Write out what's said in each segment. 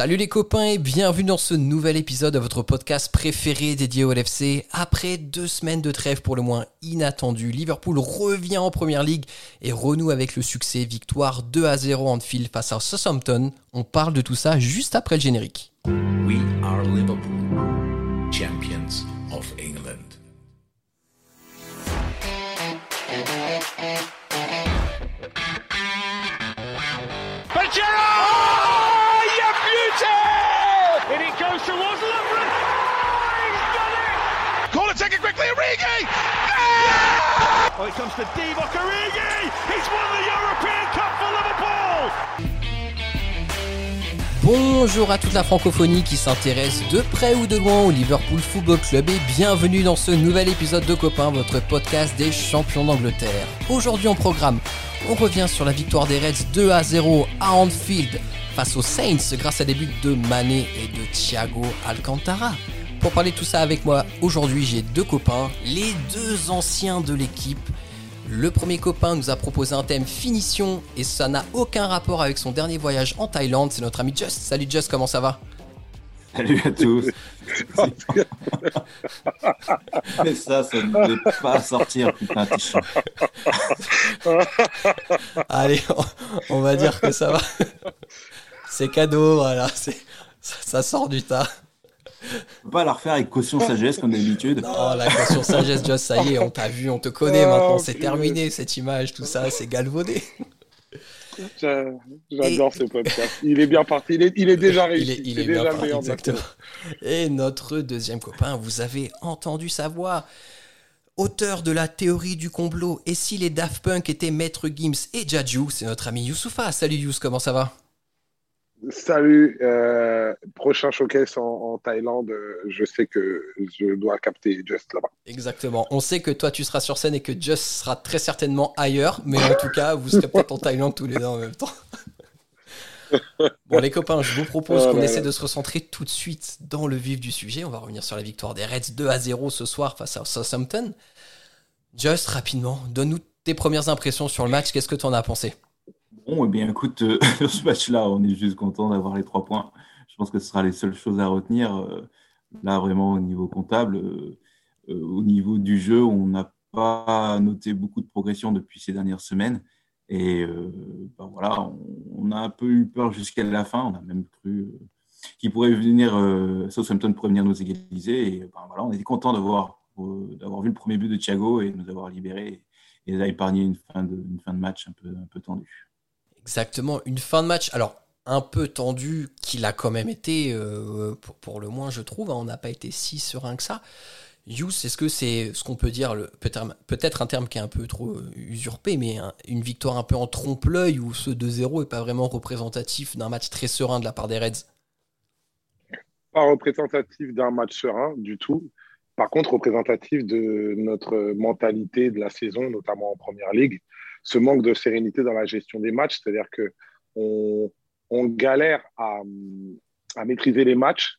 Salut les copains et bienvenue dans ce nouvel épisode de votre podcast préféré dédié au LFC. Après deux semaines de trêve pour le moins inattendu, Liverpool revient en Première Ligue et renoue avec le succès victoire 2 à 0 en fil face à Southampton. On parle de tout ça juste après le générique. Oh! Bonjour à toute la francophonie qui s'intéresse de près ou de loin au Liverpool Football Club et bienvenue dans ce nouvel épisode de Copains, votre podcast des champions d'Angleterre. Aujourd'hui en programme, on revient sur la victoire des Reds 2 à 0 à Anfield face aux Saints grâce à des buts de Mané et de Thiago Alcantara. Pour parler de tout ça avec moi, aujourd'hui j'ai deux copains, les deux anciens de l'équipe. Le premier copain nous a proposé un thème finition et ça n'a aucun rapport avec son dernier voyage en Thaïlande, c'est notre ami Just. Salut Just, comment ça va? Salut à tous. Mais ça, ça ne devait pas sortir, putain. Allez, on, on va dire que ça va. C'est cadeau, voilà, ça sort du tas. On peut pas la refaire avec caution sagesse comme d'habitude. Oh, la question sagesse, Just, ça y est, on t'a vu, on te connaît maintenant, c'est terminé cette image, tout ça, c'est galvaudé. J'a- J'adore ce podcast. Il est bien parti. Il est, il est déjà Il réussi. est, il est déjà bien le parti, meilleur. exactement. Et notre deuxième copain, vous avez entendu sa voix. Auteur de la théorie du complot, et si les Daft Punk étaient Maître Gims et Jaju, c'est notre ami Youssoufa. Salut Youss, comment ça va? Salut. euh, prochain showcase en, en Thaïlande. euh, Je sais que je dois capter Just là-bas. Exactement. On sait que toi tu seras sur scène et que Just sera très certainement ailleurs, mais en tout cas, vous serez peut-être en Thaïlande tous les deux en même temps. Bon les copains, je vous propose Ah, qu'on essaie de se recentrer tout de suite dans le vif du sujet. On va revenir sur la victoire des Reds 2 à 0 ce soir face à Southampton. Just rapidement, donne-nous tes premières impressions sur le match. Qu'est-ce que tu en as pensé? Bon, eh bien, écoute, euh, sur ce match-là, on est juste content d'avoir les trois points. Je pense que ce sera les seules choses à retenir. Euh, Là, vraiment, au niveau comptable, euh, au niveau du jeu, on n'a pas noté beaucoup de progression depuis ces dernières semaines. Et ben voilà, on, a un peu eu peur jusqu'à la fin. On a même cru qu'il pourrait venir, Southampton pourrait venir nous égaliser. Et ben voilà, on était content d'avoir d'avoir vu le premier but de Thiago et de nous avoir libérés et d'épargner une fin de, une fin de match un peu, un peu tendue. Exactement, une fin de match. Alors, un peu tendu qu'il a quand même été, euh, pour, le moins, je trouve. hein. On n'a pas été si serein que ça. Yous, est-ce que c'est ce qu'on peut dire, peut-être un terme qui est un peu trop usurpé, mais un- une victoire un peu en trompe-l'œil où ce 2-0 est pas vraiment représentatif d'un match très serein de la part des Reds? Pas représentatif d'un match serein du tout. Par contre, représentatif de notre mentalité de la saison, notamment en première ligue. Ce manque de sérénité dans la gestion des matchs, c'est-à-dire que on, galère à, maîtriser les matchs.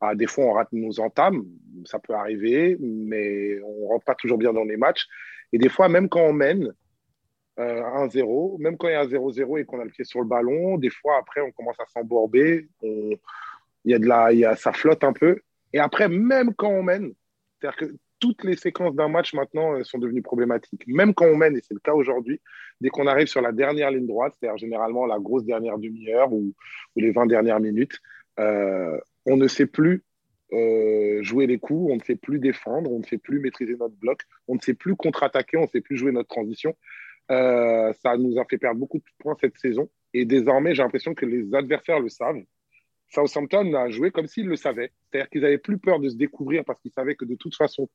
À des fois, on rate nos entames, ça peut arriver, mais on rentre pas toujours bien dans les matchs. Et des fois, même quand on mène euh, 1-0, même quand il y a un 0-0 et qu'on a le pied sur le ballon, des fois, après, on commence à s'embourber, il y a de la, ça flotte un peu. Et après, même quand on mène, c'est-à-dire que toutes les séquences d'un match maintenant euh, sont devenues problématiques. Même quand on mène, et c'est le cas aujourd'hui, dès qu'on arrive sur la dernière ligne droite, c'est-à-dire généralement la grosse dernière demi-heure ou, les 20 dernières minutes, euh, on ne sait plus euh, jouer les coups, on ne sait plus défendre, on ne sait plus maîtriser notre bloc, on ne sait plus contre-attaquer, on ne sait plus jouer notre transition. Ça nous a fait perdre beaucoup de points cette saison. Et désormais, j'ai l'impression que les adversaires le savent. Southampton a joué comme s'ils le savaient. C'est-à-dire qu'ils n'avaient plus peur de se découvrir parce qu'ils savaient que de toute façon,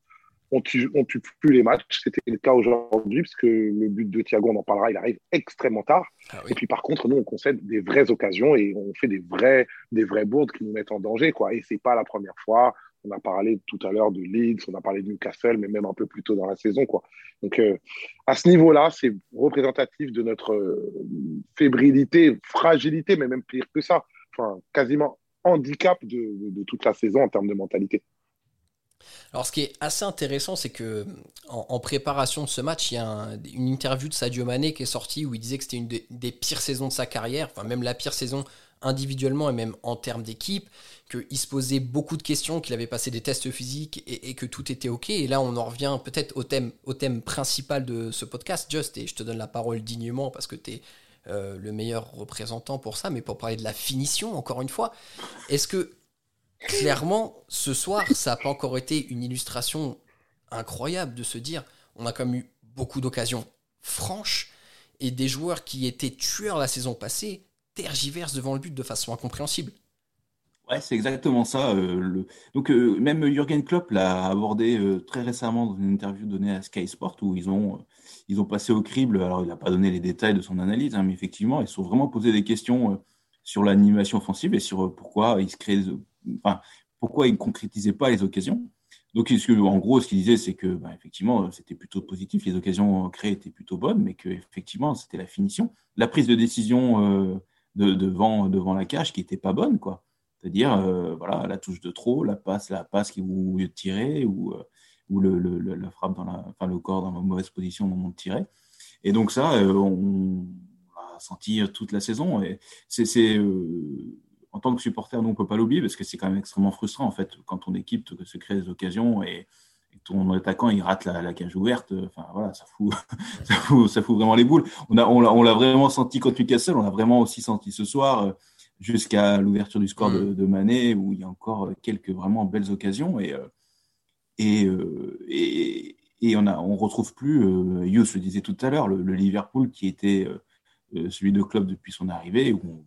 on tue, on tue plus les matchs. C'était le cas aujourd'hui, parce que le but de Thiago, on en parlera, il arrive extrêmement tard. Ah Et puis par contre, nous, on concède des vraies occasions et on fait des vrais, des vraies bourdes qui nous mettent en danger. Quoi. Et c'est pas la première fois. On a parlé tout à l'heure de Leeds, on a parlé de Newcastle, mais même un peu plus tôt dans la saison. Quoi. Donc euh, à ce niveau-là, c'est représentatif de notre euh, fébrilité, fragilité, mais même pire que ça. Enfin, quasiment handicap de, de, de toute la saison en termes de mentalité. Alors, ce qui est assez intéressant, c'est que en, préparation de ce match, il y a un- une interview de Sadio Mané qui est sortie où il disait que c'était une des, des pires saisons de sa carrière, enfin même la pire saison individuellement et même en termes d'équipe, qu'il se posait beaucoup de questions, qu'il avait passé des tests physiques et, que tout était OK. Et là, on en revient peut-être au thème, au thème principal de ce podcast, Just, et je te donne la parole dignement parce que tu es euh, le meilleur représentant pour ça, mais pour parler de la finition, encore une fois, est-ce que clairement, ce soir, ça n'a pas encore été une illustration incroyable de se dire, on a quand même eu beaucoup d'occasions franches et des joueurs qui étaient tueurs la saison passée tergiversent devant le but de façon incompréhensible. Ouais, c'est exactement ça. Euh, donc, euh, même Jürgen Klopp l'a abordé euh, très récemment dans une interview donnée à Sky Sport où ils ont, ils ont passé au crible. Alors, il n'a pas donné les détails de son analyse, hein, mais effectivement, ils se sont vraiment posé des questions sur l'animation offensive et sur pourquoi ils se créent, pourquoi ils ne concrétisaient pas les occasions? Donc, en gros, ce qu'il disait, c'est que, bah, effectivement, c'était plutôt positif, les occasions créées étaient plutôt bonnes, mais que, effectivement, c'était la finition, la prise de décision de, devant, la cage qui n'était pas bonne, quoi. C'est-à-dire, euh, voilà, la touche de trop, la passe, la passe qui vous tirer, ou, euh, le, la frappe dans la, le corps dans la mauvaise position au moment de tirer. Et donc ça, euh, on va sentir toute la saison. Et c'est, en tant que supporter, nous, on peut pas l'oublier parce que c'est quand même extrêmement frustrant, en fait, quand ton équipe se crée des occasions et, ton attaquant, il rate la, cage ouverte. Enfin, voilà, ça fout, ça fout, ça fout vraiment les boules. On a, on l'a vraiment senti contre Newcastle, on l'a vraiment aussi senti ce soir jusqu'à l'ouverture du score de, mm. de, Mané, où il y a encore quelques vraiment belles occasions. Et, euh, et, euh, et, et on ne on retrouve plus, euh, Yous le disait tout à l'heure, le, Liverpool qui était celui de club depuis son arrivée, où on,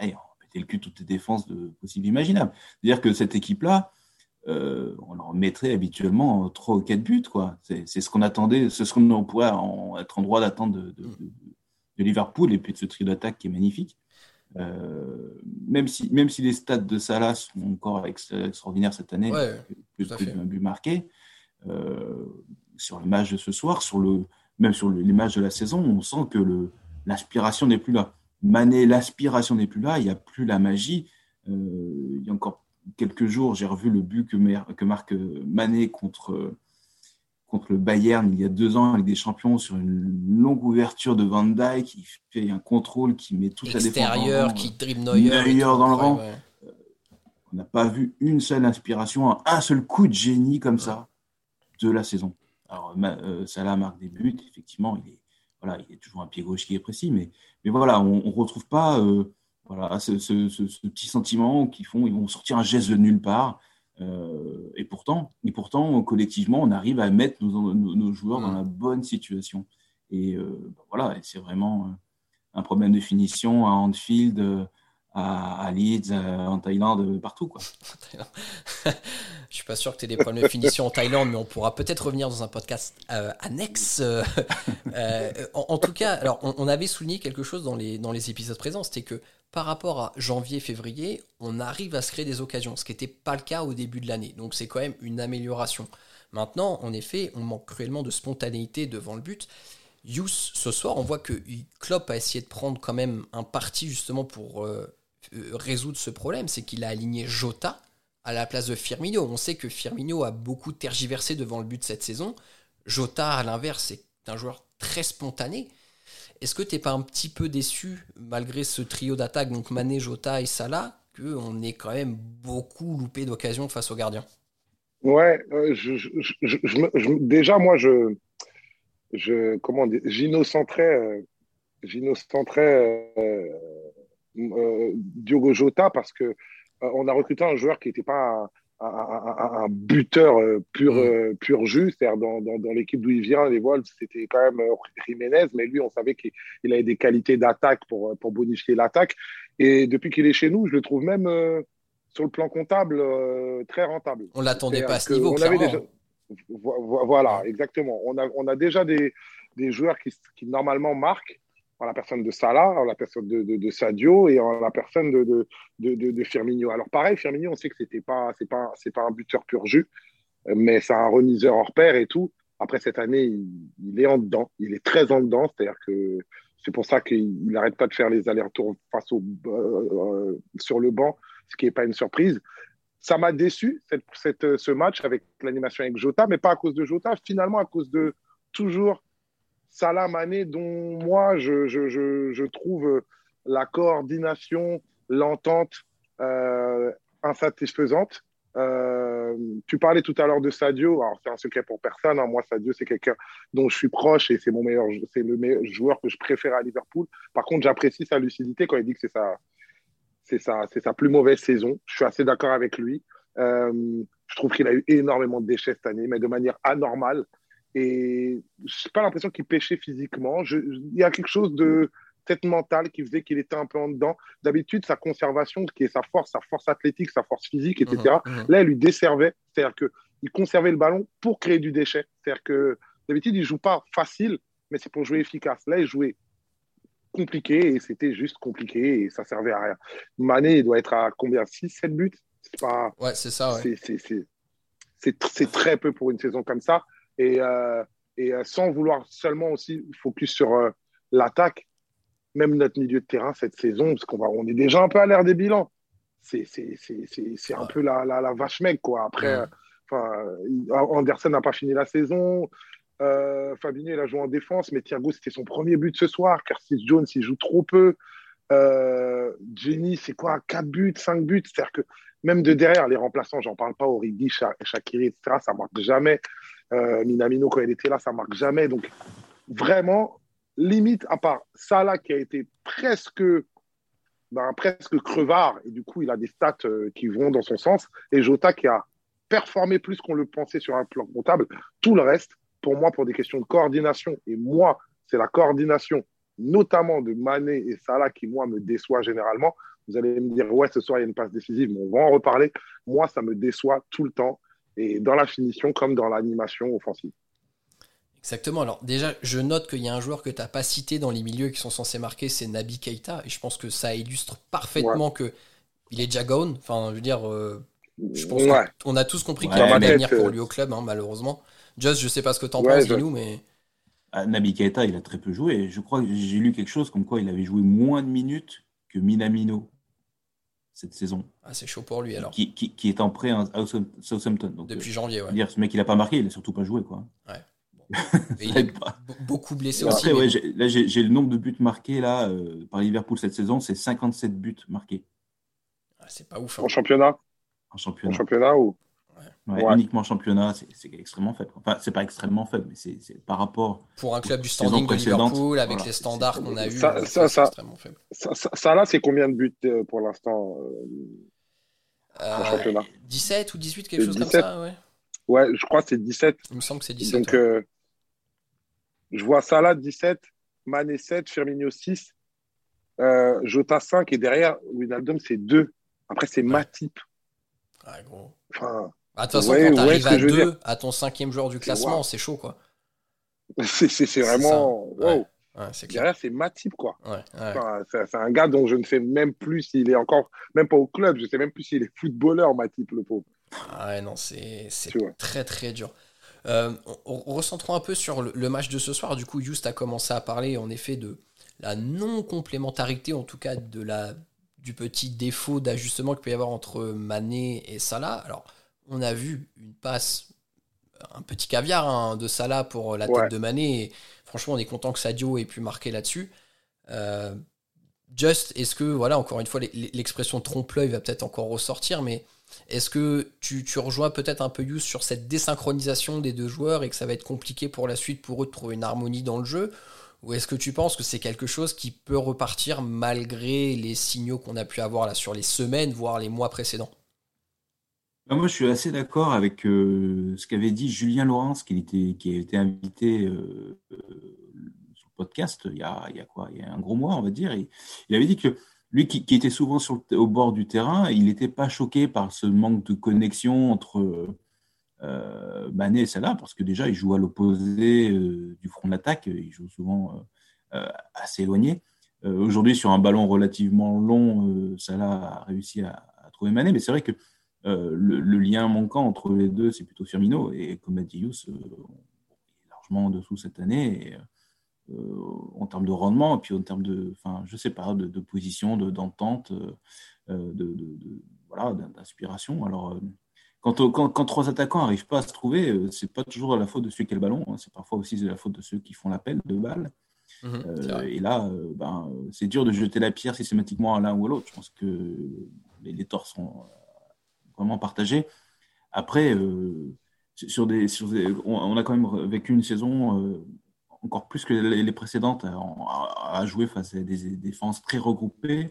on le cul toutes les défenses de, possibles imaginables. C'est-à-dire que cette équipe-là, on leur mettrait habituellement 3 ou 4 buts. quoi. C'est ce qu'on attendait, c'est ce qu'on pourrait en, être en droit d'attendre de, de, de, Liverpool et puis de ce trio d'attaque qui est magnifique. Euh, même, si, même si les stats de Salah sont encore extraordinaires cette année, plus, d'un but marqué, euh, sur le match de ce soir, sur le, même sur les matchs de la saison, on sent que l'aspiration n'est plus là. Mané, l'aspiration n'est plus là, il n'y a plus la magie. Euh, il y a encore quelques jours, j'ai revu le but que, que marque Mané contre, contre le Bayern il y a deux ans avec des champions sur une longue ouverture de Van Dijk qui fait un contrôle qui met toute la défense extérieur qui dribble Neuer, dans le rang. Euh, on n'a pas vu une seule inspiration, un seul coup de génie comme ça de la saison. Alors euh, Salah marque des buts, effectivement, il est voilà, il est toujours un pied gauche qui est précis, mais mais voilà, on, ne retrouve pas euh, voilà ce, ce, petit sentiment qu'ils font, ils vont sortir un geste de nulle part. Euh, et pourtant, et pourtant, collectivement, on arrive à mettre nos, joueurs dans la bonne situation. Et euh, voilà, c'est vraiment un problème de finition à Anfield, à, Leeds, en Thaïlande, partout. Quoi. Je suis pas sûr que tu aies des problèmes de finition en Thaïlande, mais on pourra peut-être revenir dans un podcast annexe. en, tout cas, alors on, avait souligné quelque chose dans les, dans les épisodes présents, c'était que par rapport à janvier-février, on arrive à se créer des occasions, ce qui n'était pas le cas au début de l'année. Donc c'est quand même une amélioration. Maintenant, en effet, on manque cruellement de spontanéité devant le but. Yous, ce soir, on voit que Klopp a essayé de prendre quand même un parti justement pour euh, euh, résoudre ce problème, c'est qu'il a aligné Jota à la place de Firmino. On sait que Firmino a beaucoup tergiversé devant le but cette saison. Jota, à l'inverse, est un joueur très spontané. Est-ce que tu n'es pas un petit peu déçu, malgré ce trio d'attaque, donc Mané, Jota et Salah, qu'on ait quand même beaucoup loupé d'occasions face aux gardiens? Ouais, euh, déjà, moi, je, je euh, euh, Diogo Jota parce que on a recruté un joueur qui n'était pas un, buteur euh, pur, mm. euh, pur jus. C'est-à-dire, dans, dans, l'équipe d'où il vient, les Wolves, c'était quand même euh, Jiménez, mais lui, on savait qu'il avait des qualités d'attaque pour, pour bonifier l'attaque. Et depuis qu'il est chez nous, je le trouve même sur le plan comptable très rentable. On l'attendait pas à ce niveau, clairement. Voilà, exactement. On a, on a déjà des, des joueurs qui, qui normalement marquent en la personne de Salah, en la personne de, de, Sadio et en la personne de, de, Firmino. Alors pareil, Firmino, on sait que c'était pas, pas, pas un buteur pur jus, mais c'est un remiseur hors pair et tout. Après cette année, il, est en dedans, il est très en dedans, c'est-à-dire que c'est pour ça qu'il n'arrête pas de faire les allers-retours face au, euh, sur le banc, ce qui n'est pas une surprise. Ça m'a déçu cette, ce match avec l'animation avec Jota, mais pas à cause de Jota, finalement à cause de toujours Salah Mané, dont moi, je, je, je, trouve la coordination l'entente insatisfaisante. tu parlais tout à l'heure de Sadio. Alors, c'est un secret pour personne. Hein. Moi, Sadio, c'est quelqu'un dont je suis proche et c'est mon meilleur, c'est le meilleur joueur que je préfère à Liverpool. Par contre, j'apprécie sa lucidité quand il dit que c'est sa, c'est sa, c'est sa plus mauvaise saison. Je suis assez d'accord avec lui. Euh, je trouve qu'il a eu énormément de déchets cette année, mais de manière anormale. Et je n'ai pas l'impression qu'il pêchait physiquement. il y a quelque chose de tête mentale qui faisait qu'il était un peu en dedans. D'habitude, sa conservation, qui est sa force, sa force athlétique, sa force physique, etc., là, elle lui desservait. C'est-à-dire qu'il conservait le ballon pour créer du déchet. C'est-à-dire que d'habitude, il ne joue pas facile, mais c'est pour jouer efficace. Là, il jouait compliqué et c'était juste compliqué et ça servait à rien. Mané, il doit être à combien? 6, 7 buts? C'est pas. Ouais, c'est ça. Ouais. C'est très peu pour une saison comme ça. Et, euh, et euh, sans vouloir seulement aussi focus sur euh, l'attaque, même notre milieu de terrain cette saison, parce qu'on on est déjà un peu à l'air des bilans. C'est un peu la, la, la, vache mec, quoi. Après, Anderson n'a pas fini la saison. Euh, Fabinho, il a joué en défense, mais Thiago, c'était son premier but ce soir. Curtis Jones, il joue trop peu. Euh, Jenny, c'est quoi? 4 buts, 5 buts C'est-à-dire que même de derrière, les remplaçants, j'en parle pas, Origi, Shakiri, etc., ça marque jamais. Euh, Minamino, quand il était là, ça marque jamais. Donc, vraiment, limite, à part Salah qui a été presque, ben, presque crevard, et du coup, il a des stats euh, qui vont dans son sens, et Jota qui a performé plus qu'on le pensait sur un plan comptable, tout le reste, pour moi, pour des questions de coordination, et moi, c'est la coordination, notamment de Mané et Salah, qui, moi, me déçoit généralement. Vous allez me dire, ouais, ce soir, il y a une passe décisive, mais on va en reparler. Moi, ça me déçoit tout le temps, et dans la finition comme dans l'animation offensive. Exactement. Alors déjà, je note qu'il y a un joueur que tu n'as pas cité dans les milieux qui sont censés marquer, c'est Nabi Keita. Et je pense que ça illustre parfaitement qu'il que il est déjà gone. Enfin, je veux dire, euh, je pense qu'on a tous compris qu'il n'y a pas d'avenir pour lui au club, hein, malheureusement. Just, je sais pas ce que tu en penses, nous mais. Ah, Nabi Keita, il a très peu joué. Je crois que j'ai lu quelque chose comme quoi il avait joué moins de minutes que Minamino cette saison. Ah, c'est chaud pour lui alors. Qui, qui, est en prêt à Southampton. Depuis euh, janvier, ouais. Dire, ce mec, il a pas marqué, il a surtout pas joué, quoi. Ouais. il est beaucoup blessé aussi. Ouais, là, j'ai le nombre de buts marqués là, euh, par Liverpool cette saison, c'est 57 buts marqués. Ah, c'est pas ouf. Hein. En championnat? En championnat. En championnat ou? Uniquement championnat, c'est extrêmement faible. Enfin, c'est pas extrêmement faible, mais c'est par rapport. Pour un club du standing de Liverpool, avec les standards qu'on a eu, ça, ça, ça, extrêmement faible. Ça, là, c'est combien de buts euh, pour l'instant euh, en championnat? 17 ou 18, quelque chose comme ça, ouais. Ouais, je crois que c'est 17. Il me semble que c'est 17. Donc, euh, je vois Salah 17, Mané 7, Firmino 6, Jota 5 et derrière, Wijnaldum c'est 2. Après, c'est Matip. Ouais, gros. Enfin, de toute façon, quand tu arrives à 2, à ton cinquième joueur du classement, c'est chaud, quoi. C'est vraiment. Wow. Derrière, c'est Matip, quoi. c'est un gars dont je ne sais même plus s'il est encore, même pas au club, je ne sais même plus s'il est footballeur, Matip, le pauvre. Ah ouais, non, c'est très très dur. Euh, recentrons un peu sur le, match de ce soir. Du coup, Just a commencé à parler en effet de la non-complémentarité, en tout cas de la, du petit défaut d'ajustement qu'il peut y avoir entre Mané et Salah. Alors, on a vu une passe, un petit caviar hein, de Salah pour la tête de Mané. franchement, on est content que Sadio ait pu marquer là-dessus. Euh, just, est-ce que, voilà, encore une fois, l'expression trompe-l'œil va peut-être encore ressortir, mais est-ce que tu, rejoins peut-être un peu Yous sur cette désynchronisation des deux joueurs et que ça va être compliqué pour la suite pour eux de trouver une harmonie dans le jeu? Ou est-ce que tu penses que c'est quelque chose qui peut repartir malgré les signaux qu'on a pu avoir là sur les semaines, voire les mois précédents? Bah, moi, je suis assez d'accord avec euh, ce qu'avait dit Julien Laurence, qui, était, qui a été invité euh, euh, sur le podcast il y, a, il y a quoi? Il y a un gros mois, on va dire. Il avait dit que lui, qui, était souvent sur au bord du terrain, il n'était pas choqué par ce manque de connexion entre Mané et Salah, parce que déjà, il joue à l'opposé du front d'attaque. Il joue souvent assez éloigné. Aujourd'hui, sur un ballon relativement long, Salah a réussi à, à trouver Mané, mais c'est vrai que euh, le, lien manquant entre les deux, c'est plutôt Firmino. Et comme a dit Yous, euh, il est largement en dessous cette année. Euh, en termes de rendement, et puis en termes de, enfin, je sais pas, de, position, d'entente, de, voilà, d'inspiration. Alors, quand, quand, trois attaquants n'arrivent pas à se trouver, c'est pas toujours la faute de celui qui a le ballon, hein. c'est parfois aussi la faute de ceux qui font l'appel de balle. Mhm, et là, ben, c'est dur de jeter la pierre systématiquement à l'un ou à l'autre. Je pense que les, torts sont vraiment partagés. Après, sur des, on, a quand même vécu une saison encore plus que les précédentes à, jouer face à des défenses très regroupées.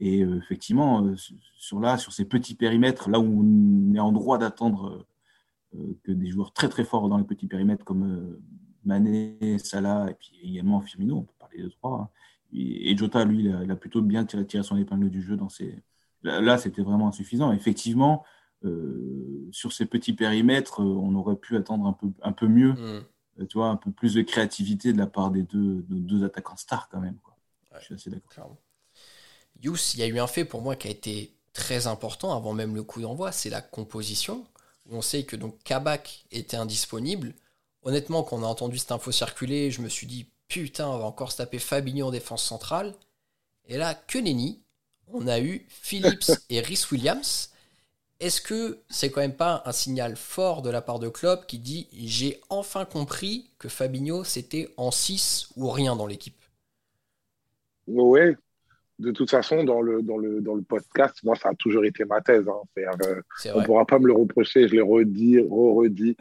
Et effectivement, sur là, sur ces petits périmètres, là où on est en droit d'attendre que des joueurs très très forts dans les petits périmètres comme Mané, Salah et puis également Firmino, on peut parler de trois. Hein. Et, Jota, lui, il a, plutôt bien tiré, son épingle du jeu dans ces. Là, c'était vraiment insuffisant. Effectivement, euh, sur ces petits périmètres, euh, on aurait pu attendre un peu, un peu mieux, mm. euh, tu vois, un peu plus de créativité de la part des deux, deux attaquants stars quand même. Quoi. Je suis assez d'accord. Yous, il y a eu un fait pour moi qui a été très important avant même le coup d'envoi, c'est la composition. on sait que donc Kabak était indisponible. Honnêtement, quand on a entendu cette info circuler, je me suis dit putain, on va encore se taper Fabinho en défense centrale. Et là, que nenni, on a eu Phillips et Rhys Williams. Est-ce que c'est quand même pas un signal fort de la part de Klopp qui dit j'ai enfin compris que Fabinho c'était en 6 ou rien dans l'équipe? Oui, de toute façon, dans le, dans, le, dans le podcast, moi ça a toujours été ma thèse. Hein. Euh, on ne pourra pas me le reprocher, je l'ai redit, re-redit.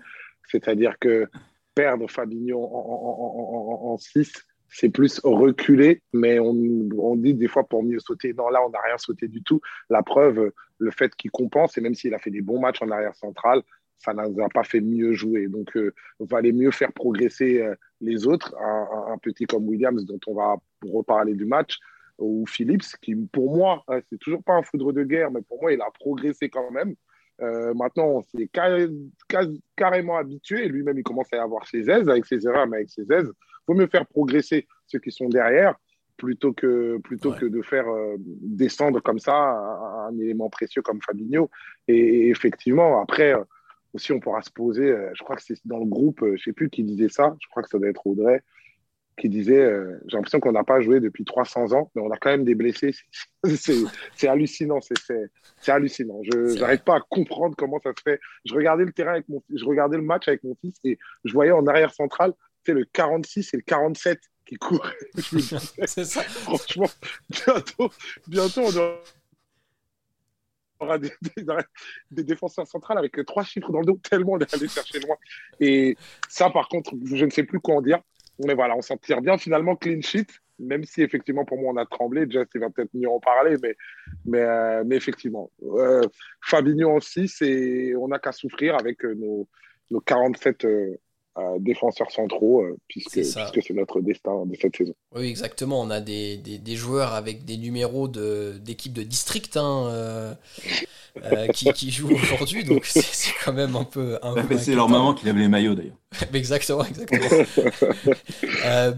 C'est-à-dire que perdre Fabinho en 6, c'est plus reculer, mais on, dit des fois pour mieux sauter. Non, là, on n'a rien sauté du tout. La preuve, le fait qu'il compense, et même s'il a fait des bons matchs en arrière centrale, ça ne nous a pas fait mieux jouer. Donc, euh, valait mieux faire progresser euh, les autres. Un, petit comme Williams, dont on va reparler du match, ou Phillips, qui pour moi, hein, c'est toujours pas un foudre de guerre, mais pour moi, il a progressé quand même. Euh, maintenant, on s'est carrément habitué. Lui-même, il commence à y avoir ses aises, avec ses erreurs, mais avec ses aises. Il vaut mieux faire progresser ceux qui sont derrière plutôt que, plutôt que de faire euh, descendre comme ça un, élément précieux comme Fabinho. Et, effectivement, après, euh, aussi, on pourra se poser, je crois que c'est dans le groupe, je ne sais plus qui disait ça, je crois que ça doit être Audrey, qui disait euh, J'ai l'impression qu'on n'a pas joué depuis 300 ans, mais on a quand même des blessés. C'est hallucinant. C'est hallucinant. Je n'arrive pas à comprendre comment ça se fait. Je regardais le terrain avec mon je regardais le match avec mon fils et je voyais en arrière centrale c'est le 46 et le 47 qui courent. c'est ça. Franchement, bientôt, bientôt on aura des, des, défenseurs centrales avec trois chiffres dans le dos, tellement on est allé chercher loin. Et ça, par contre, je ne sais plus quoi en dire mais voilà, on s'en tire bien finalement clean sheet, même si effectivement pour moi on a tremblé. Just il va peut-être mieux en parler, mais, mais, euh, mais effectivement, euh, aussi, on n'a qu'à souffrir avec euh, nos, nos 47 défenseurs centraux, puisque, puisque c'est notre destin de cette saison. Oui, exactement. On a des, des, joueurs avec des numéros de, d'équipe de district. Hein, qui, qui, jouent aujourd'hui, donc c'est quand même un peu. c'est leur maman qui lève les maillots d'ailleurs. exactement, exactement. euh,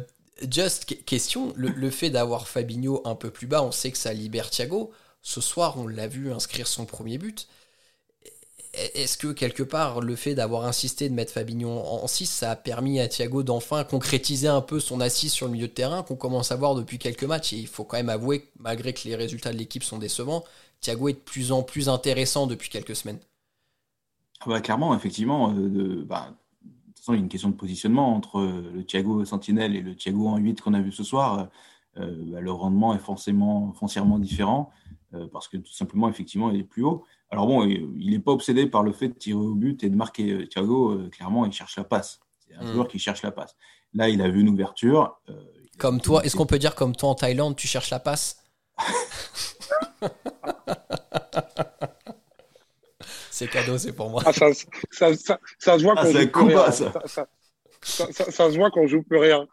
just question, le, fait d'avoir Fabinho un peu plus bas, on sait que ça libère Thiago. Ce soir, on l'a vu inscrire son premier but. Est-ce que quelque part, le fait d'avoir insisté de mettre Fabinho en 6, ça a permis à Thiago d'enfin concrétiser un peu son assise sur le milieu de terrain qu'on commence à voir depuis quelques matchs? Et il faut quand même avouer, malgré que les résultats de l'équipe sont décevants, Thiago est de plus en plus intéressant depuis quelques semaines. Ah bah, clairement, effectivement, euh, bah, de toute façon, il y a une question de positionnement entre euh, le Thiago Sentinelle et le Thiago en 8 qu'on a vu ce soir. Euh, bah, le rendement est forcément foncièrement différent parce que tout simplement, effectivement, il est plus haut. Alors bon, il n'est pas obsédé par le fait de tirer au but et de marquer. Thiago, clairement, il cherche la passe. C'est un hmm. joueur qui cherche la passe. Là, il a vu une ouverture. comme toi, est-ce qu'on peut dire comme toi en Thaïlande, tu cherches la passe? C'est cadeau, c'est pour moi. Ah, ça, se voit qu'on joue plus rien. Ça. se voit qu'on joue plus rien.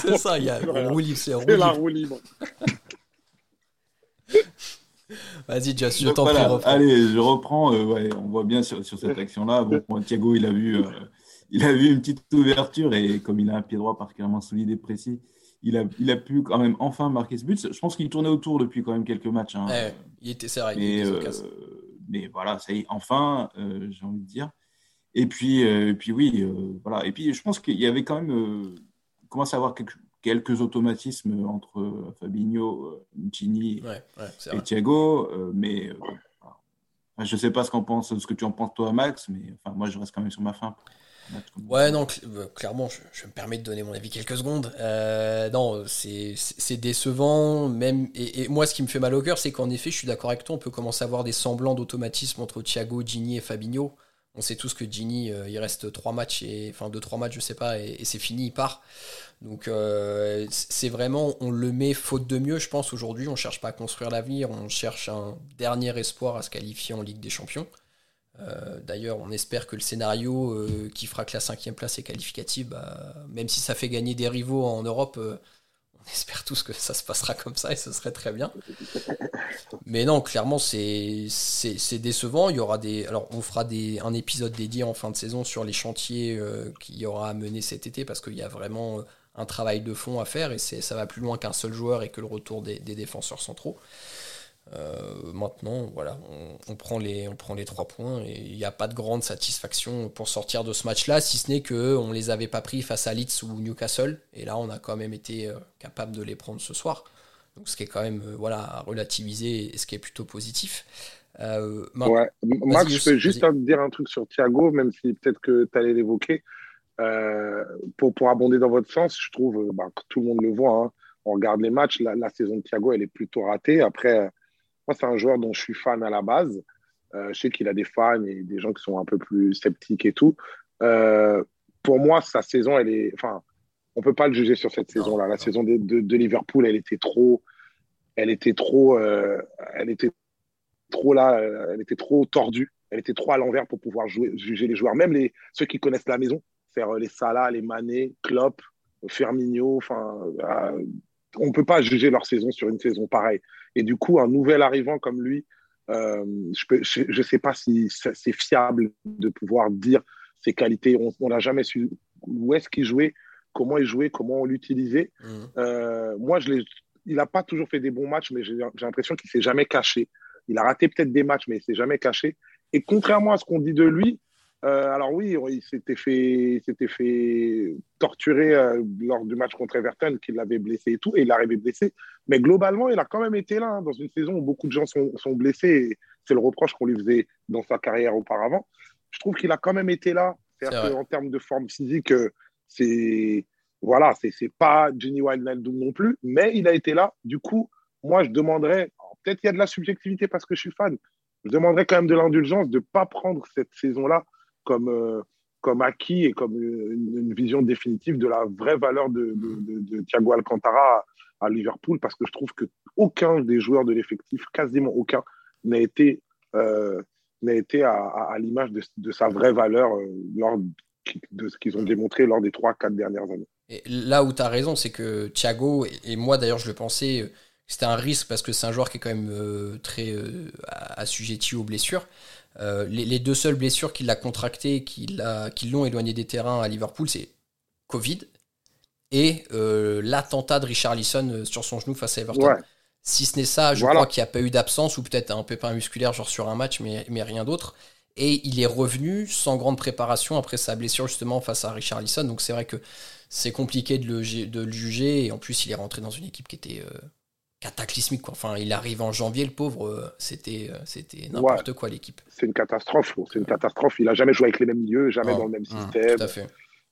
c'est ça, il y a roue libre, c'est la roue libre. Vas-y, Joss, je t'en prie. Allez, je reprends. Euh, ouais, on voit bien sur, cette action-là. Bon, Thiago, il a vu, euh, il a vu une petite ouverture et comme il a un pied droit particulièrement solide et précis, il a, il a pu quand même enfin marquer ce but. Je pense qu'il tournait autour depuis quand même quelques matchs. Hein. il était serré. Mais, euh, mais voilà, ça y est, enfin, euh, j'ai envie de dire. Et puis, euh, puis oui, voilà. Et puis, je pense qu'il y avait quand même commencé à avoir quelques, quelques automatismes entre Fabinho, Gini et Thiago. mais je ne sais pas ce, pense, ce que tu en penses toi, Max, mais enfin, moi, je reste quand même sur ma fin Ouais, non, clairement, je, me permets de donner mon avis quelques secondes. non, c'est décevant. Même, et, moi, ce qui me fait mal au cœur, c'est qu'en effet, je suis d'accord avec toi, on peut commencer à avoir des semblants d'automatisme entre Thiago, Gini et Fabinho. On sait tous que Gini, il reste trois matchs, et, enfin deux, trois matchs, je sais pas, et, c'est fini, il part. Donc c'est vraiment, on le met faute de mieux, je pense, aujourd'hui. On cherche pas à construire l'avenir, on cherche un dernier espoir à se qualifier en Ligue des Champions. Euh, d'ailleurs, on espère que le scénario euh, qui fera que la cinquième place est qualificative, bah, même si ça fait gagner des rivaux en Europe, euh, on espère tous que ça se passera comme ça et ce serait très bien. Mais non, clairement, c'est décevant. Il aura des, alors, on fera des, un épisode dédié en fin de saison sur les chantiers qu'il y aura à mener cet été parce qu'il y a vraiment un travail de fond à faire et ça va plus loin qu'un seul joueur et que le retour des défenseurs centraux. Euh, maintenant, voilà, on, prend les, on prend les trois points et il n'y a pas de grande satisfaction pour sortir de ce match-là, si ce n'est qu'on ne les avait pas pris face à Leeds ou Newcastle. Et là, on a quand même été euh, capable de les prendre ce soir. Donc, ce qui est quand même euh, voilà, à relativiser et ce qui est plutôt positif. ouais. Max, je peux juste dire un truc sur Thiago, même si peut-être que tu allais l'évoquer. pour, pour abonder dans votre sens, je trouve bah, que tout le monde le voit. Hein. On regarde les matchs, la, la, saison de Thiago, elle est plutôt ratée. Après, c'est un joueur dont je suis fan à la base. Euh, je sais qu'il a des fans et des gens qui sont un peu plus sceptiques et tout. Euh, pour moi, sa saison, elle est. Enfin, on peut pas le juger sur cette saison-là. La saison de, de, Liverpool, elle était trop. Elle était trop. Euh, elle était trop là. Elle était trop tordue. Elle était trop à l'envers pour pouvoir jouer, juger les joueurs. Même les, ceux qui connaissent la maison, faire les Salah, les Mané, Klopp, Firmino. Enfin, on ne peut pas juger leur saison sur une saison pareille. Et du coup, un nouvel arrivant comme lui, euh, je ne sais pas si c'est fiable de pouvoir dire ses qualités. On n'a jamais su où est-ce qu'il jouait, comment il jouait, comment on l'utilisait. Mmh. Euh, moi, je il n'a pas toujours fait des bons matchs, mais j'ai l'impression qu'il s'est jamais caché. Il a raté peut-être des matchs, mais il s'est jamais caché. Et contrairement à ce qu'on dit de lui, euh, alors oui, il s'était fait, s'était fait torturer euh, lors du match contre Everton, qu'il l'avait blessé et tout, et il arrivé blessé. Mais globalement, il a quand même été là hein, dans une saison où beaucoup de gens sont, sont blessés. C'est le reproche qu'on lui faisait dans sa carrière auparavant. Je trouve qu'il a quand même été là. En termes de forme physique, euh, c'est voilà, c'est pas Jenny Wijnaldum non plus, mais il a été là. Du coup, moi, je demanderais, peut-être il y a de la subjectivité parce que je suis fan, je demanderais quand même de l'indulgence de ne pas prendre cette saison-là comme, euh, comme acquis et comme une, vision définitive de la vraie valeur de, de, Thiago Alcantara à, Liverpool, parce que je trouve que aucun des joueurs de l'effectif, quasiment aucun, n'a été, euh, n'a été à, l'image de, sa vraie valeur euh, lors de ce qu'ils ont démontré lors des 3-4 dernières années. Et là où tu as raison, c'est que Thiago, et moi d'ailleurs je le pensais, c'était un risque parce que c'est un joueur qui est quand même très assujetti aux blessures. Euh, les, deux seules blessures qu'il a contractées, qui l'ont éloigné des terrains à Liverpool, c'est Covid et euh, l'attentat de Richard Lisson euh, sur son genou face à Everton. Si ce n'est ça, je crois qu'il n'y a pas eu d'absence ou peut-être un pépin musculaire genre sur un match, mais, mais rien d'autre. Et il est revenu sans grande préparation après sa blessure justement face à Richard Lisson. Donc c'est vrai que c'est compliqué de le, de le, juger. Et en plus, il est rentré dans une équipe qui était cataclysmique. Quoi. Enfin, il arrive en janvier, le pauvre, euh, c'était, euh, c'était n'importe quoi l'équipe. C'est une catastrophe. C'est une catastrophe. Il a jamais joué avec les mêmes milieux, jamais dans le même système,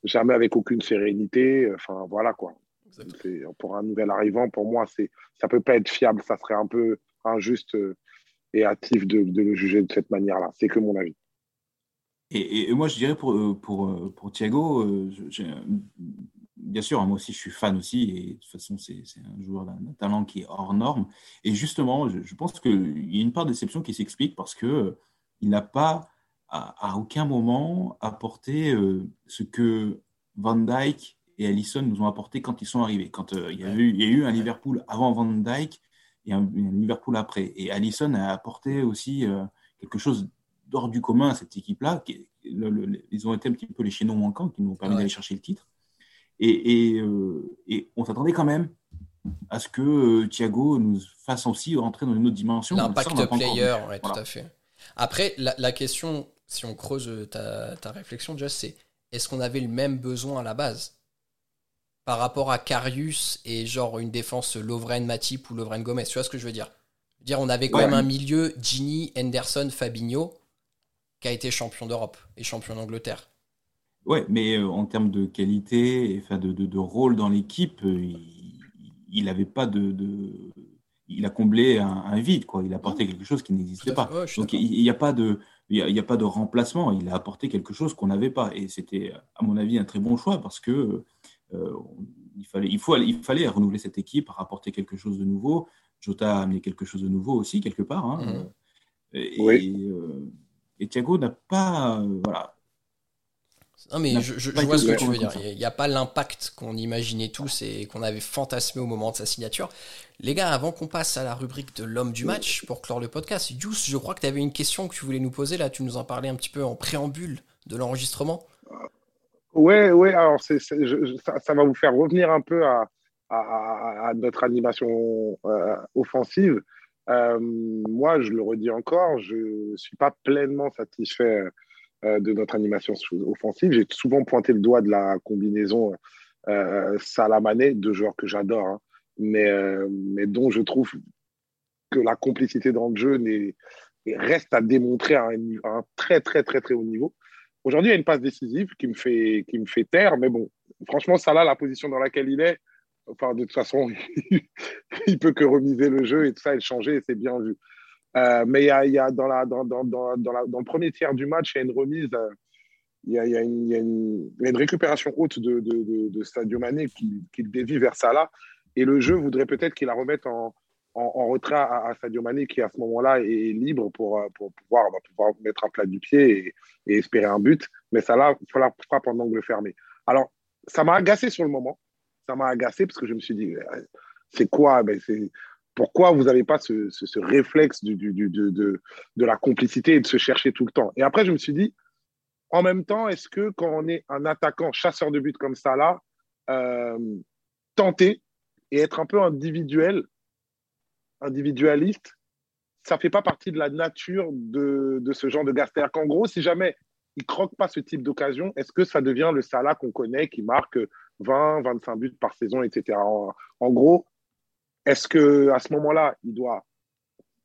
jamais avec aucune sérénité. Enfin, voilà quoi. Pour un nouvel arrivant, pour moi, c'est ça peut pas être fiable. Ça serait un peu injuste euh, et hâtif de, de le juger de cette manière-là. C'est que mon avis. Et, moi, je dirais pour, pour, pour Thiago, bien sûr, moi aussi, je suis fan aussi, et de toute façon, c'est un joueur d'un talent qui est hors norme. Et justement, je, pense qu'il y a une part de déception qui s'explique parce que euh, il n'a pas, à, aucun moment, apporté euh, ce que Van Dyke et Allison nous ont apporté quand ils sont arrivés. Quand euh, il, y a eu, il, y a eu, un Liverpool avant Van Dyke et un, Liverpool après. Et Allison a apporté aussi quelque chose d'hors du commun à cette équipe-là. Ils ont été un petit peu les chaînons manquants qui nous ont permis d'aller chercher le titre. Euh, et, on s'attendait quand même à ce que euh, Thiago nous fasse aussi rentrer dans une autre dimension. L'impact player, ouais, tout à fait. Après, la, question, si on creuse ta, ta réflexion, Just, c'est est-ce qu'on avait le même besoin à la base? Par rapport à Carius et genre une défense Lovren Matip ou Lovren Gomez Tu vois ce que je veux dire? Dire, on avait quand même un milieu Gini, Henderson, Fabinho qui a été champion d'Europe et champion d'Angleterre. Ouais, mais en termes de qualité, et, enfin de, de, rôle dans l'équipe, il n'avait pas de, il a comblé un, vide, quoi. Il a apporté quelque chose qui n'existait pas. Donc il n'y a pas de, il n'y a, pas de remplacement. Il a apporté quelque chose qu'on n'avait pas, et c'était, à mon avis, un très bon choix parce que euh, il fallait, il faut, il fallait renouveler cette équipe, rapporter quelque chose de nouveau. Jota a amené quelque chose de nouveau aussi quelque part. Hein. Mhm. Et, oui. Euh, et, Thiago n'a pas, voilà, non, mais je, vois ce que tu veux dire. Il n'y a pas l'impact qu'on imaginait tous et qu'on avait fantasmé au moment de sa signature. Les gars, avant qu'on passe à la rubrique de l'homme du match pour clore le podcast, Juice, je crois que tu avais une question que tu voulais nous poser. Là, tu nous en parlais un petit peu en préambule de l'enregistrement. Ouais, ouais. Alors, ça, va vous faire revenir un peu à, notre animation euh, offensive. Euh, moi, je le redis encore, je ne suis pas pleinement satisfait euh, de notre animation offensive. J'ai souvent pointé le doigt de la combinaison euh, deux joueurs que j'adore, hein, mais, euh, mais dont je trouve que la complicité dans le jeu reste à démontrer à un, très, très, très, très haut niveau. Aujourd'hui, il y a une passe décisive qui me fait, qui me fait taire, mais bon, franchement, là, la position dans laquelle il est, enfin, de toute façon, il peut que remiser le jeu et tout ça et le changer, et c'est bien vu. Euh, mais il y a, dans, la, la, le premier tiers du match, il y a une remise, euh, il y, a, une, récupération haute de, de, Sadio Mané qui, qui dévie vers Salah. Et le jeu voudrait peut-être qu'il la remette en, retrait à, à, Sadio Mané qui, à ce moment-là, est libre pour, pouvoir, va pouvoir mettre un plat du pied et, espérer un but. Mais Salah frappe en angle fermé. Alors, ça m'a agacé sur le moment. Ça m'a agacé parce que je me suis dit, c'est quoi? Ben, pourquoi vous n'avez pas ce, ce, réflexe de, de, de, la complicité et de se chercher tout le temps Et après, je me suis dit, en même temps, est-ce que quand on est un attaquant chasseur de but comme ça, là, euh, tenter et être un peu individuel, individualiste, ça ne fait pas partie de la nature de, de ce genre de gars? C'est-à-dire qu'en gros, si jamais il croque pas ce type d'occasion, est-ce que ça devient le Salah qu'on connaît qui marque 20, 25 buts par saison, etc. en gros, est-ce que à ce moment-là, il doit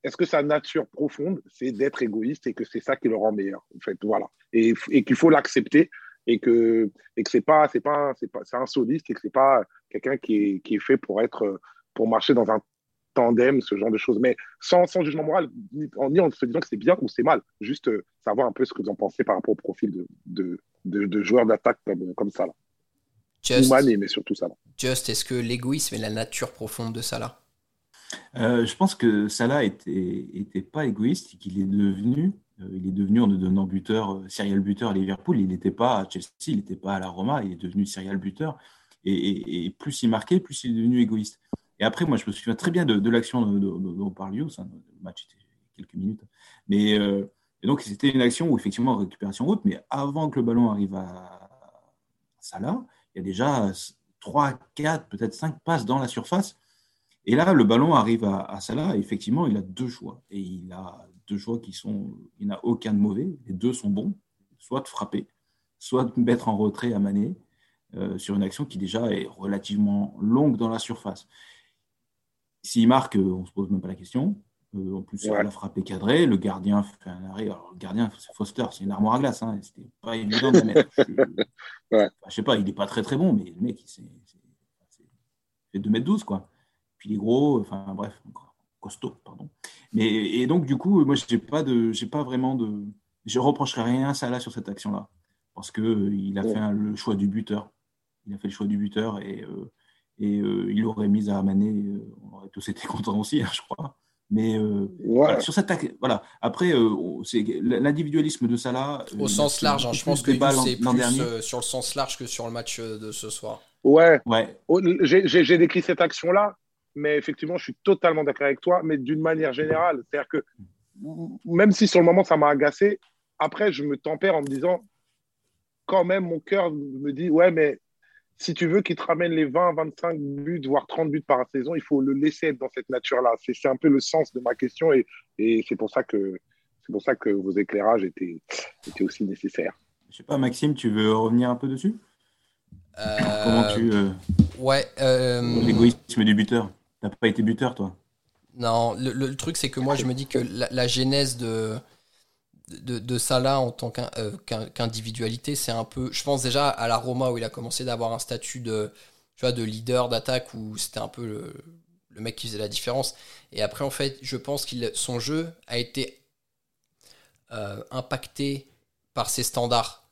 est-ce que sa nature profonde, c'est d'être égoïste et que c'est ça qui le rend meilleur En fait, voilà. Et, qu'il faut l'accepter et que c'est pas c'est pas c'est pas c'est un soliste et que c'est pas quelqu'un qui est, fait pour être pour marcher dans un tandem, ce genre de choses. Mais sans, jugement moral, ni en, se disant que c'est bien ou c'est mal. Juste euh, savoir un peu ce que vous en pensez par rapport au profil de, de, d'attaque comme, comme ça. Là. Just, mais surtout Salah. Just, est-ce que l'égoïsme est la nature profonde de Salah? Euh, Je pense que Salah était, était pas égoïste et qu'il est devenu, euh, il est devenu en devenant buteur, euh, serial buteur à Liverpool. Il n'était pas à Chelsea, il n'était pas à la Roma, il est devenu serial buteur. Et, plus il marquait, plus il est devenu égoïste. Et après, moi, je me souviens très bien de, l'action dont parle Yous. le match était quelques minutes. Mais et donc, c'était une action où, effectivement, récupération haute, mais avant que le ballon arrive à Salah, il y a déjà 3, 4, peut-être 5 passes dans la surface. Et là, le ballon arrive à, Salah. Et effectivement, il a deux choix. Et il a deux choix qui sont. Il n'a aucun de mauvais. Les deux sont bons. Soit de frapper, soit de mettre en retrait à Mané euh, sur une action qui déjà est relativement longue dans la surface. S'il marque, on ne se pose même pas la question. Euh, en plus, ouais. la frappe est cadrée. Le gardien fait un arrêt. Alors, le gardien, c'est Foster, c'est une armoire à glace. Hein, C'était pas évident de mettre. ouais. je sais pas, il n'est pas très très bon, mais le mec, il fait 2m12, quoi. Puis il est gros, enfin bref, costaud, pardon. Mais, et donc, du coup, moi, j'ai pas, de, pas vraiment de. Je reprocherai rien à Salah sur cette action-là. Parce qu'il euh, il a fait le choix du buteur. Il a fait le choix du buteur et, euh, et il aurait mis à Mané. on aurait tous été contents aussi, hein, je crois. Mais euh, sur cette voilà. Après, euh, c'est l'individualisme de Salah. Au sens large, hein, je pense que c'est plus euh, sur le sens large que sur le match de ce soir. Ouais. ouais. J'ai décrit cette action-là, mais effectivement, je suis totalement d'accord avec toi. Mais d'une manière générale, c'est-à-dire que même si sur le moment ça m'a agacé, après je me tempère en me disant, quand même, mon cœur me dit, ouais, mais si tu veux qu'il te ramène les 20, 25 buts, voire 30 buts par saison, il faut le laisser être dans cette nature-là. C'est un peu le sens de ma question et, et c'est pour ça que c'est pour ça que vos éclairages étaient, étaient aussi nécessaires. Je sais pas, Maxime, tu veux revenir un peu dessus? Euh... Comment tu euh... Ouais. Euh... L'égoïsme du buteur? T'as pas été buteur, toi? Non, le, le, truc c'est que moi je me dis que la, la genèse de de, de Salah en tant qu'individualité, c'est un peu. Je pense déjà à la Roma où il a commencé d'avoir un statut de, tu de leader d'attaque où c'était un peu le, mec qui faisait la différence. Et après, en fait, je pense que son jeu a été impacté par ses standards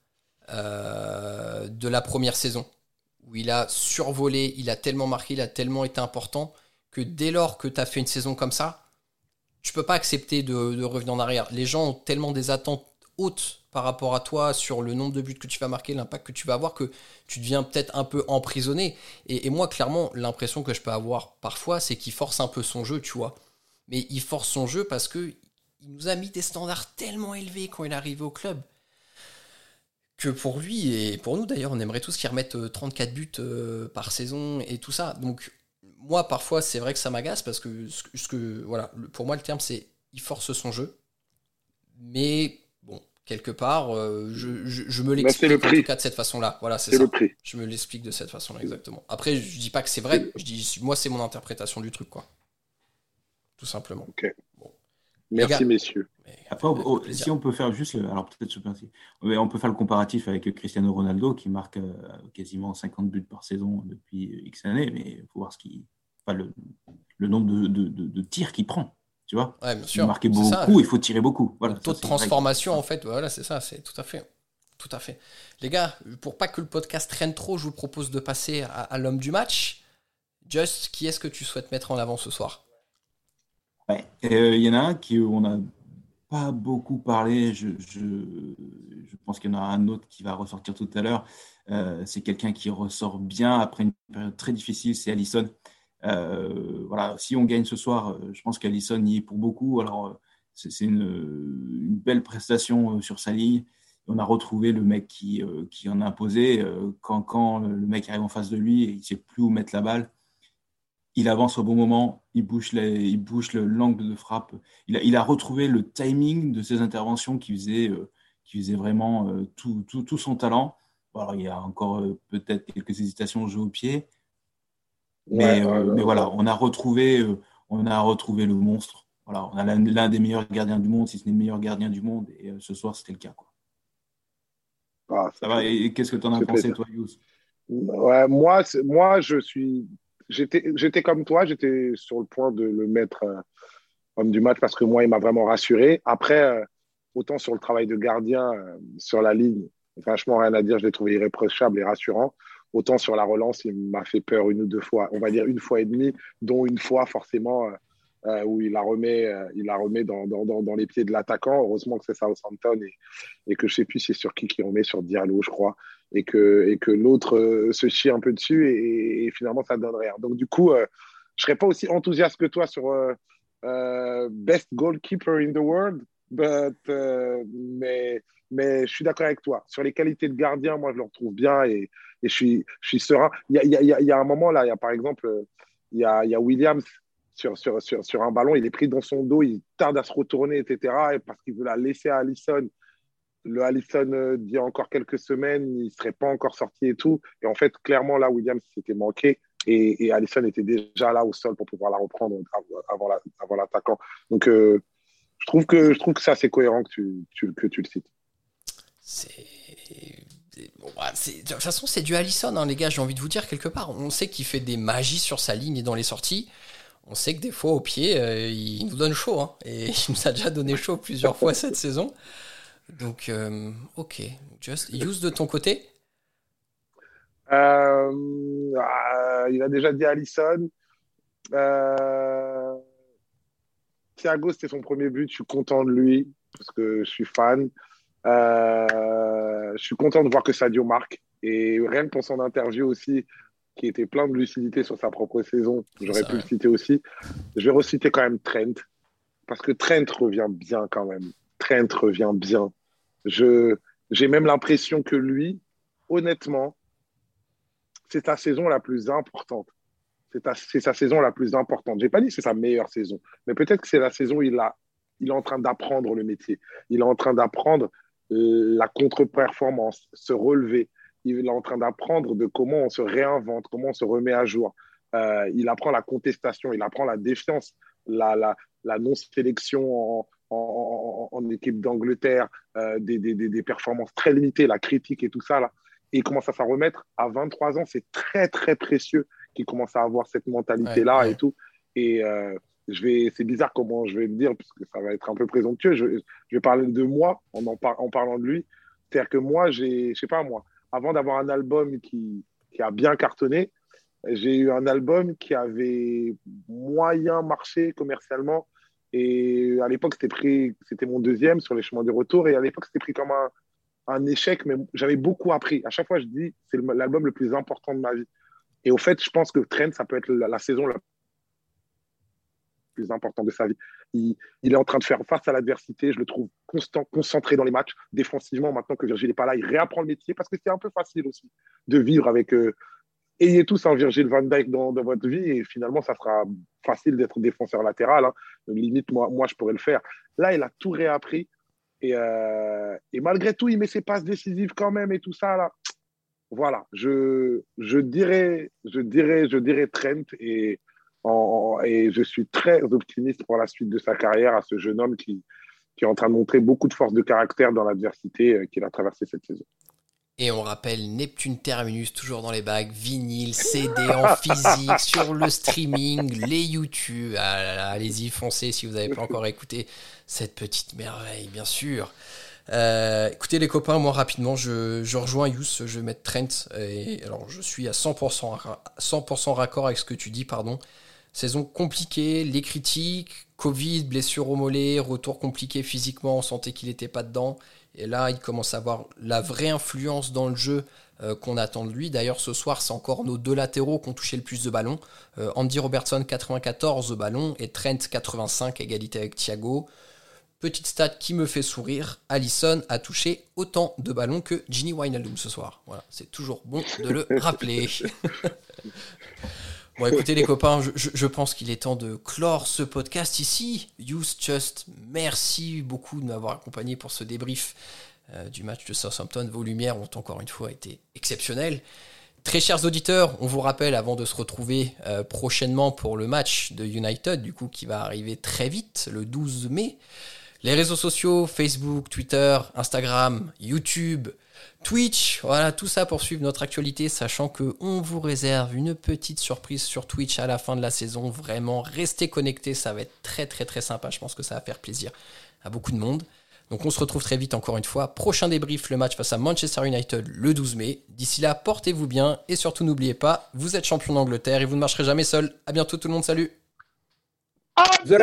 de la première saison où il a survolé, il a tellement marqué, il a tellement été important que dès lors que tu as fait une saison comme ça, tu peux pas accepter de, revenir en arrière. Les gens ont tellement des attentes hautes par rapport à toi sur le nombre de buts que tu vas marquer, l'impact que tu vas avoir, que tu deviens peut-être un peu emprisonné. Et, moi, clairement, l'impression que je peux avoir parfois, c'est qu'il force un peu son jeu, tu vois. Mais il force son jeu parce que il nous a mis des standards tellement élevés quand il est arrivé au club que pour lui et pour nous d'ailleurs, on aimerait tous qu'il remette 34 euh, buts euh, par saison et tout ça. Donc moi parfois c'est vrai que ça m'agace parce que ce que voilà, pour moi le terme c'est il force son jeu. Mais bon, quelque part, euh, je, je, me l'explique en tout cas de cette façon-là. Voilà, c'est ça. prix. Je me l'explique de cette façon-là exactement. Après, je dis pas que c'est vrai. Je dis moi c'est mon interprétation du truc quoi. Tout simplement. Ok. Merci, messieurs. Après, si on peut faire juste, alors peut-être on peut faire le comparatif avec Cristiano Ronaldo qui marque euh, quasiment 50 buts par saison depuis X années, mais il faut voir ce qui, le, le, nombre de, de, de, tirs qu'il prend. Tu vois ouais, bien sûr. Marquer beaucoup, il faut tirer beaucoup. Voilà, le taux de transformation, en fait, voilà, c'est ça, c'est tout à fait. Tout à fait. Les gars, pour pas que le podcast traîne trop, je vous propose de passer à l'homme du match. Just, qui est-ce que tu souhaites mettre en avant ce soir? Euh, il y en a un qui on n'a pas beaucoup parlé. Je, pense qu'il y en a un autre qui va ressortir tout à l'heure. Euh, c'est quelqu'un qui ressort bien après une période très difficile, c'est Allison. Euh, voilà, si on gagne ce soir, je pense qu'Allison y est pour beaucoup. Alors, c'est une, belle prestation sur sa ligne. On a retrouvé le mec qui, en a imposé. Quand, quand le mec arrive en face de lui, il ne sait plus où mettre la balle il avance au bon moment, il bouge, il bouge l'angle de frappe. Il a, il a, retrouvé le timing de ses interventions qui faisait, euh, qui faisait vraiment euh, tout, tout, tout, son talent. Alors, il y a encore euh, peut-être quelques hésitations au jeu au pied. Mais, mais voilà, on a, retrouvé, on a retrouvé le monstre. Voilà, on a l'un des meilleurs gardiens du monde, si ce n'est le meilleur gardien du monde. Et ce soir, c'était le cas. Quoi. Ah, ça va, et qu'est-ce que tu en as pensé, toi, Yous ouais, moi, moi, je suis j'étais comme toi, j'étais sur le point de le mettre euh, homme du match parce que moi, il m'a vraiment rassuré. Après, euh, autant sur le travail de gardien, euh, sur la ligne, franchement, rien à dire, je l'ai trouvé irréprochable et rassurant. Autant sur la relance, il m'a fait peur une ou deux fois, on va dire une fois et demie, dont une fois forcément où il la remet, il la remet dans, les pieds de l'attaquant. Heureusement que c'est Southampton et, et que je sais plus c'est sur qui qui remet sur Diallo, je crois et que, et que l'autre euh, se chie un peu dessus et, finalement ça donne rien. Donc du coup, euh, je serais pas aussi enthousiaste que toi sur euh, best goalkeeper in the world, but, mais, mais je suis d'accord avec toi. Sur les qualités de gardien, moi je le retrouve bien et, et je, suis, je suis serein. Il y y, il y a un moment là, il y a par exemple, il y a, y a Williams sur, sur, sur, sur, un ballon, il est pris dans son dos, il tarde à se retourner, etc. parce qu'il veut la laisser à Allison le Allison euh, a encore quelques semaines, il serait pas encore sorti et tout. Et en fait, clairement, là, Williams s'était manqué et, Allison était déjà là au sol pour pouvoir la reprendre avant l'attaquant. Donc, euh, je, trouve que, je trouve que c'est cohérent que tu, que tu le cites. Bah, de toute façon, c'est du Allison, hein, les gars, j'ai envie de vous dire quelque part. On sait qu'il fait des magies sur sa ligne et dans les sorties. On sait que des fois, au pied, euh, il nous donne chaud. Hein, et il nous a déjà donné chaud plusieurs fois cette saison. Donc, euh, ok. Just use de ton côté euh, ah, Il a déjà dit Allison. Euh, Thiago, c'était son premier but. Je suis content de lui parce que je suis fan. je suis content de voir que Sadio marque. Et rien que pour son interview aussi, qui était plein de lucidité sur sa propre saison, j'aurais pu le citer aussi. Je vais reciter quand même Trent. Parce que Trent revient bien quand même. Trent revient bien. Je, j'ai même l'impression que lui, honnêtement, c'est sa saison la plus importante. C'est, sa saison la plus importante. J'ai pas dit que c'est sa meilleure saison, mais peut-être que c'est la saison où il, a, il est en train d'apprendre le métier. Il est en train d'apprendre euh, la contre-performance, se relever. Il est en train d'apprendre de comment on se réinvente, comment on se remet à jour. Euh, il apprend la contestation, il apprend la défiance, la, la, la non-sélection en, en, équipe d'Angleterre, euh, des, des, des, performances très limitées, la critique et tout ça, là, et il commence à s'en remettre. À 23 ans, c'est très, très précieux qu'il commence à avoir cette mentalité-là et tout. Et euh, je vais, c'est bizarre comment je vais le dire, parce que ça va être un peu présomptueux. Je, je vais parler de moi en, en, en parlant de lui. C'est-à-dire que moi, j'ai, je sais pas moi, avant d'avoir un album qui, qui a bien cartonné, j'ai eu un album qui avait moyen marché commercialement. Et à l'époque, c'était mon deuxième sur les chemins du retour. Et à l'époque, c'était pris comme un, un échec, mais j'avais beaucoup appris. À chaque fois, je dis, c'est l'album le plus important de ma vie. Et au fait, je pense que Trent, ça peut être la, saison la plus importante de sa vie. Il, il, est en train de faire face à l'adversité. Je le trouve constant, concentré dans les matchs. Défensivement, maintenant que Virgile n'est pas là, il réapprend le métier parce que c'est un peu facile aussi de vivre avec. Euh, ayez tous un Virgile van Dijk dans, votre vie et finalement, ça sera facile d'être défenseur latéral. Hein. Limite, moi, moi, je pourrais le faire. Là, il a tout réappris. Et, euh, et, malgré tout, il met ses passes décisives quand même et tout ça. Là. Voilà, je, je, dirais, je, dirais, je dirais Trent et, et je suis très optimiste pour la suite de sa carrière à ce jeune homme qui, qui est en train de montrer beaucoup de force de caractère dans l'adversité euh, qu'il a traversé cette saison. Et on rappelle Neptune Terminus, toujours dans les bagues, vinyle, CD en physique, sur le streaming, les YouTube. Ah allez-y, foncez si vous n'avez pas encore écouté cette petite merveille, bien sûr. Euh, écoutez les copains, moi rapidement, je, je rejoins Yous, je vais mettre Trent. Et, alors je suis à 100%, 100 raccord avec ce que tu dis, pardon. Saison compliquée, les critiques, Covid, blessure au mollet, retour compliqué physiquement, on sentait qu'il n'était pas dedans. Et là, il commence à avoir la vraie influence dans le jeu euh, qu'on attend de lui. D'ailleurs, ce soir, c'est encore nos deux latéraux qui ont touché le plus de ballons. Euh, Andy Robertson, 94 ballons, et Trent, 85, égalité avec Thiago. Petite stat qui me fait sourire, Allison a touché autant de ballons que Ginny Wijnaldum ce soir. Voilà, c'est toujours bon de le rappeler. Bon, écoutez les copains, je, pense qu'il est temps de clore ce podcast ici. Use Just, merci beaucoup de m'avoir accompagné pour ce débrief euh, du match de Southampton. Vos lumières ont encore une fois été exceptionnelles. Très chers auditeurs, on vous rappelle avant de se retrouver euh, prochainement pour le match de United, du coup qui va arriver très vite, le 12 mai. Les réseaux sociaux, Facebook, Twitter, Instagram, YouTube, Twitch, voilà, tout ça pour suivre notre actualité, sachant que on vous réserve une petite surprise sur Twitch à la fin de la saison. Vraiment, restez connectés, ça va être très très très sympa. Je pense que ça va faire plaisir à beaucoup de monde. Donc on se retrouve très vite encore une fois. Prochain débrief, le match face à Manchester United le 12 mai. D'ici là, portez-vous bien et surtout n'oubliez pas, vous êtes champion d'Angleterre et vous ne marcherez jamais seul. À bientôt tout le monde, salut. The